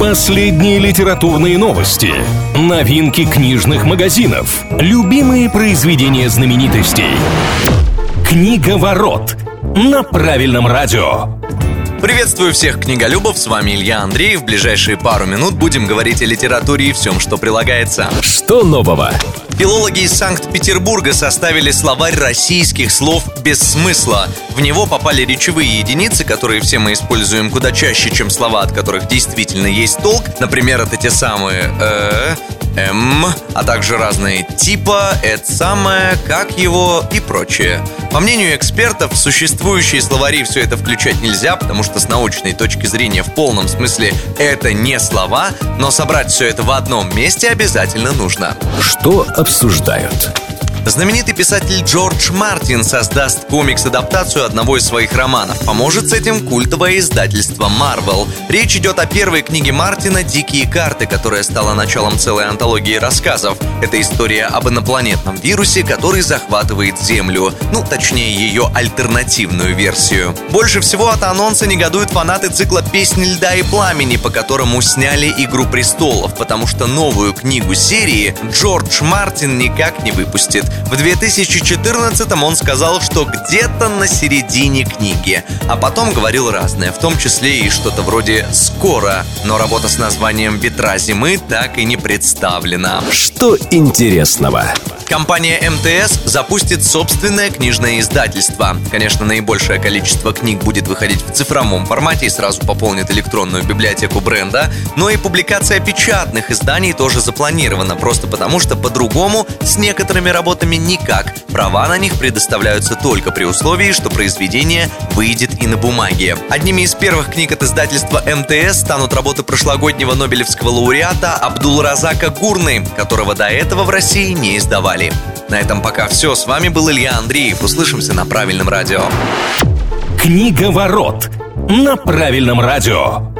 Последние литературные новости, новинки книжных магазинов, любимые произведения знаменитостей. Книга ворот на правильном радио. Приветствую всех книголюбов, с вами Илья Андреев. В ближайшие пару минут будем говорить о литературе и всем, что прилагается. Что нового? Филологи из Санкт-Петербурга составили словарь российских слов без смысла. В него попали речевые единицы, которые все мы используем куда чаще, чем слова, от которых действительно есть толк. Например, это те самые «э», М, а также разные типа, это самое, как его и прочее. По мнению экспертов, существующие словари все это включать нельзя, потому что с научной точки зрения в полном смысле это не слова, но собрать все это в одном месте обязательно нужно. Что обсуждают? Знаменитый писатель Джордж Мартин создаст комикс-адаптацию одного из своих романов. Поможет с этим культовое издательство Marvel. Речь идет о первой книге Мартина «Дикие карты», которая стала началом целой антологии рассказов. Это история об инопланетном вирусе, который захватывает Землю. Ну, точнее, ее альтернативную версию. Больше всего от анонса негодуют фанаты цикла «Песни льда и пламени», по которому сняли «Игру престолов», потому что новую книгу серии Джордж Мартин никак не выпустит. В 2014 он сказал, что где-то на середине книги, а потом говорил разное, в том числе и что-то вроде «скоро», но работа с названием «Ветра зимы» так и не представлена. Что интересного? Компания МТС запустит собственное книжное издательство. Конечно, наибольшее количество книг будет выходить в цифровом формате и сразу пополнит электронную библиотеку бренда, но и публикация печатных изданий тоже запланирована, просто потому что по-другому с некоторыми работами никак. Права на них предоставляются только при условии, что произведение выйдет и на бумаге. Одними из первых книг от издательства МТС станут работы прошлогоднего Нобелевского лауреата Абдул-Разака Гурны, которого до этого в России не издавали. На этом пока все. С вами был Илья Андреев. Услышимся на правильном радио. Книга ворот на правильном радио.